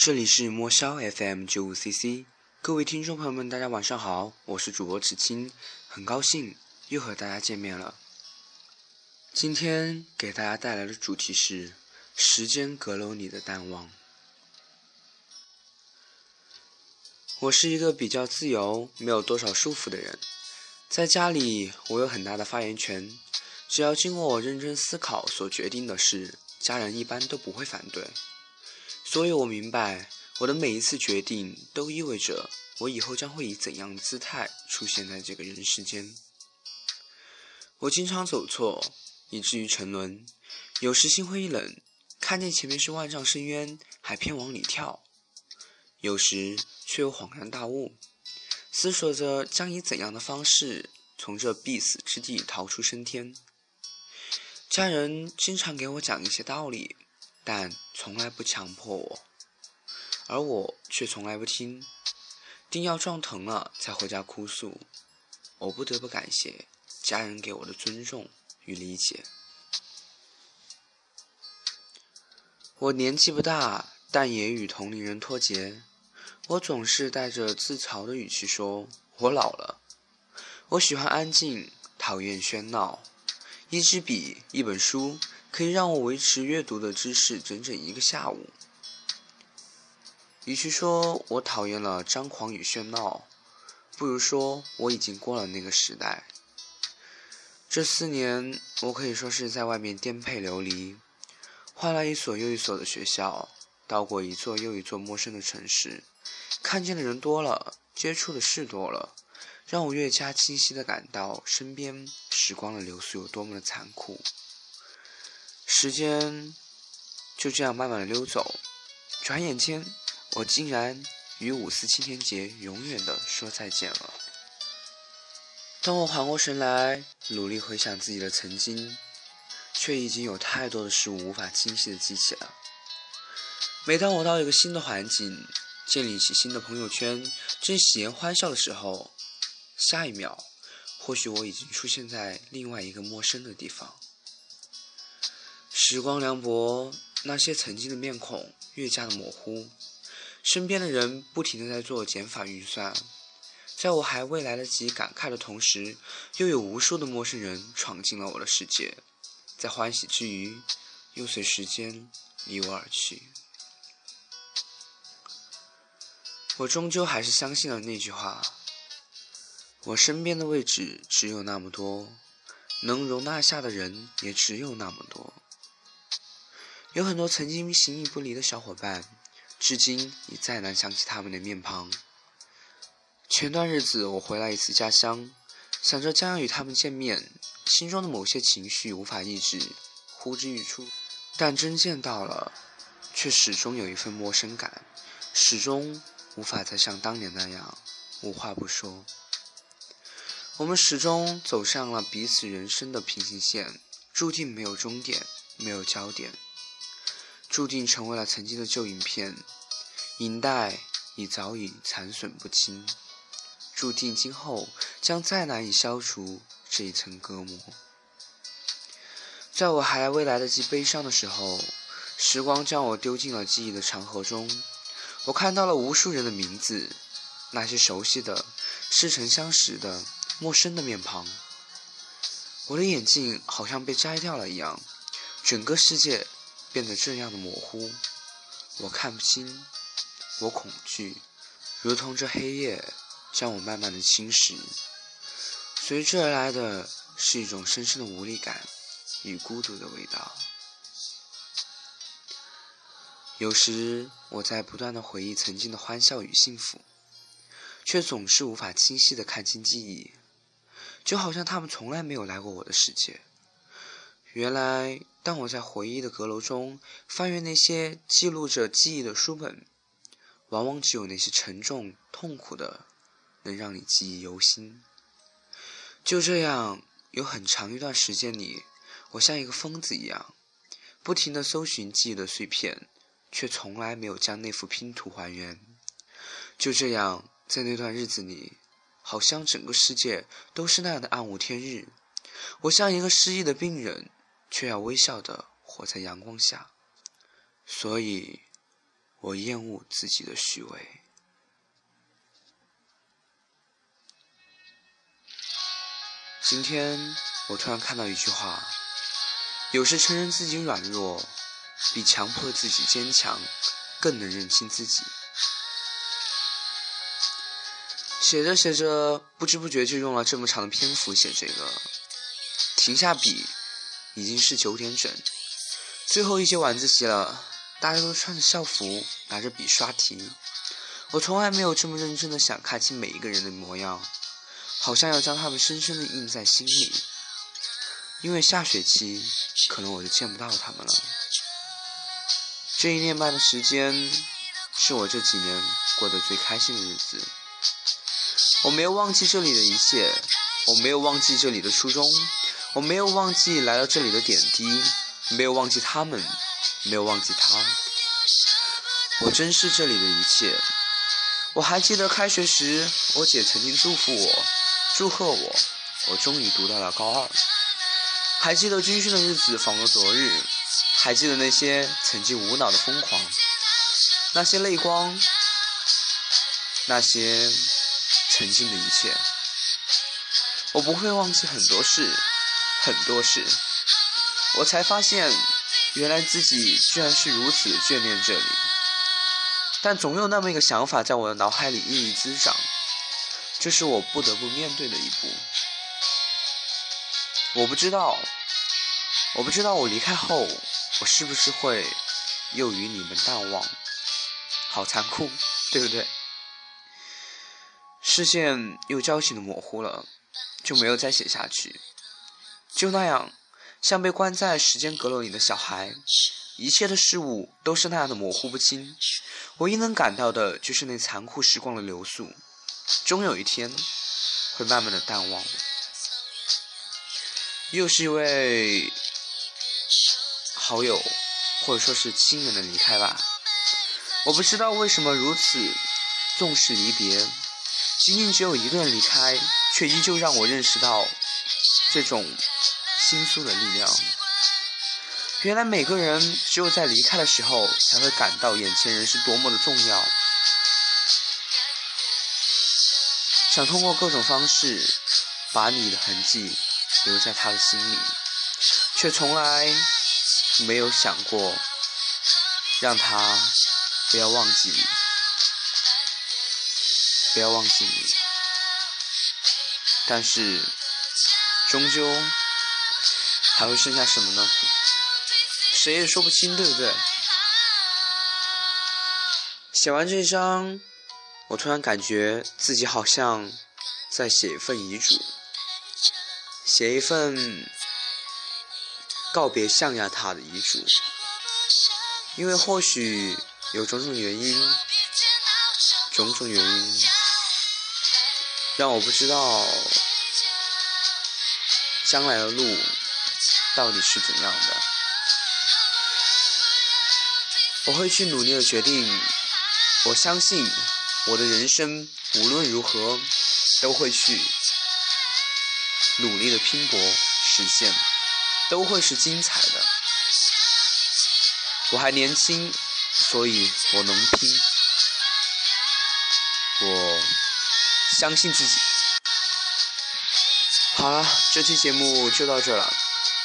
这里是莫萧 FM 九五 CC，各位听众朋友们，大家晚上好，我是主播池青，很高兴又和大家见面了。今天给大家带来的主题是时间阁楼里的淡忘。我是一个比较自由、没有多少束缚的人，在家里我有很大的发言权，只要经过我认真思考所决定的事，家人一般都不会反对。所以我明白，我的每一次决定都意味着我以后将会以怎样的姿态出现在这个人世间。我经常走错，以至于沉沦，有时心灰意冷，看见前面是万丈深渊，还偏往里跳。有时却又恍然大悟，思索着将以怎样的方式从这必死之地逃出升天。家人经常给我讲一些道理，但从来不强迫我，而我却从来不听，定要撞疼了才回家哭诉。我不得不感谢家人给我的尊重与理解。我年纪不大，但也与同龄人脱节。我总是带着自嘲的语气说：“我老了，我喜欢安静，讨厌喧闹。一支笔，一本书，可以让我维持阅读的知识整整一个下午。”与其说我讨厌了张狂与喧闹，不如说我已经过了那个时代。这四年，我可以说是在外面颠沛流离，换了一所又一所的学校，到过一座又一座陌生的城市。看见的人多了，接触的事多了，让我越加清晰的感到身边时光的流速有多么的残酷。时间就这样慢慢的溜走，转眼间，我竟然与五四青年节永远的说再见了。当我缓过神来，努力回想自己的曾经，却已经有太多的事物无法清晰的记起了。每当我到一个新的环境，建立起新的朋友圈，正喜颜欢笑的时候，下一秒，或许我已经出现在另外一个陌生的地方。时光凉薄，那些曾经的面孔越加的模糊，身边的人不停的在做减法运算，在我还未来得及感慨的同时，又有无数的陌生人闯进了我的世界，在欢喜之余，又随时间离我而去。我终究还是相信了那句话：我身边的位置只有那么多，能容纳下的人也只有那么多。有很多曾经形影不离的小伙伴，至今已再难想起他们的面庞。前段日子我回来一次家乡，想着将要与他们见面，心中的某些情绪无法抑制，呼之欲出。但真见到了，却始终有一份陌生感，始终。无法再像当年那样无话不说。我们始终走上了彼此人生的平行线，注定没有终点，没有焦点，注定成为了曾经的旧影片，影带已早已残损不清，注定今后将再难以消除这一层隔膜。在我还未来得及悲伤的时候，时光将我丢进了记忆的长河中。我看到了无数人的名字，那些熟悉的、似曾相识的、陌生的面庞。我的眼镜好像被摘掉了一样，整个世界变得这样的模糊。我看不清，我恐惧，如同这黑夜将我慢慢的侵蚀。随之而来的是一种深深的无力感与孤独的味道。有时我在不断的回忆曾经的欢笑与幸福，却总是无法清晰的看清记忆，就好像他们从来没有来过我的世界。原来，当我在回忆的阁楼中翻阅那些记录着记忆的书本，往往只有那些沉重痛苦的，能让你记忆犹新。就这样，有很长一段时间里，我像一个疯子一样，不停的搜寻记忆的碎片。却从来没有将那幅拼图还原。就这样，在那段日子里，好像整个世界都是那样的暗无天日。我像一个失忆的病人，却要微笑的活在阳光下。所以，我厌恶自己的虚伪。今天我突然看到一句话：有时承认自己软弱，比强迫自己坚强更能认清自己。写着写着，不知不觉就用了这么长的篇幅写这个。停下笔，已经是九点整，最后一节晚自习了。大家都穿着校服，拿着笔刷题。我从来没有这么认真的想看清每一个人的模样，好像要将他们深深的印在心里。因为下学期可能我就见不到他们了。这一年半的时间，是我这几年过得最开心的日子。我没有忘记这里的一切，我没有忘记这里的初衷，我没有忘记来到这里的点滴，没有忘记他们。没有忘记他，我珍视这里的一切。我还记得开学时，我姐曾经祝福我，祝贺我，我终于读到了高二。还记得军训的日子仿若昨日，还记得那些曾经无脑的疯狂，那些泪光，那些曾经的一切。我不会忘记很多事，很多事。我才发现。原来自己居然是如此眷恋这里，但总有那么一个想法在我的脑海里日益滋长，这是我不得不面对的一步。我不知道，我不知道我离开后，我是不是会又与你们淡忘？好残酷，对不对？视线又焦急的模糊了，就没有再写下去，就那样。像被关在时间阁楼里的小孩，一切的事物都是那样的模糊不清。唯一能感到的，就是那残酷时光的流速，终有一天会慢慢的淡忘。又是一位好友，或者说是亲人的离开吧。我不知道为什么如此重视离别，仅仅只有一个人离开，却依旧让我认识到这种。倾诉的力量。原来每个人只有在离开的时候，才会感到眼前人是多么的重要。想通过各种方式，把你的痕迹留在他的心里，却从来没有想过让他不要忘记你，不要忘记你。但是，终究。还会剩下什么呢？谁也说不清，对不对？写完这一章，我突然感觉自己好像在写一份遗嘱，写一份告别象牙塔的遗嘱。因为或许有种种原因，种种原因，让我不知道将来的路。到底是怎样的？我会去努力的决定。我相信我的人生无论如何都会去努力的拼搏实现，都会是精彩的。我还年轻，所以我能拼。我相信自己。好了，这期节目就到这了。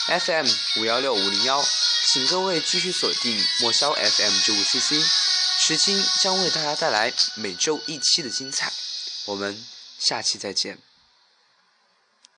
FM 五幺六五零幺，请各位继续锁定墨萧 FM 九五 CC，时青将为大家带来每周一期的精彩，我们下期再见。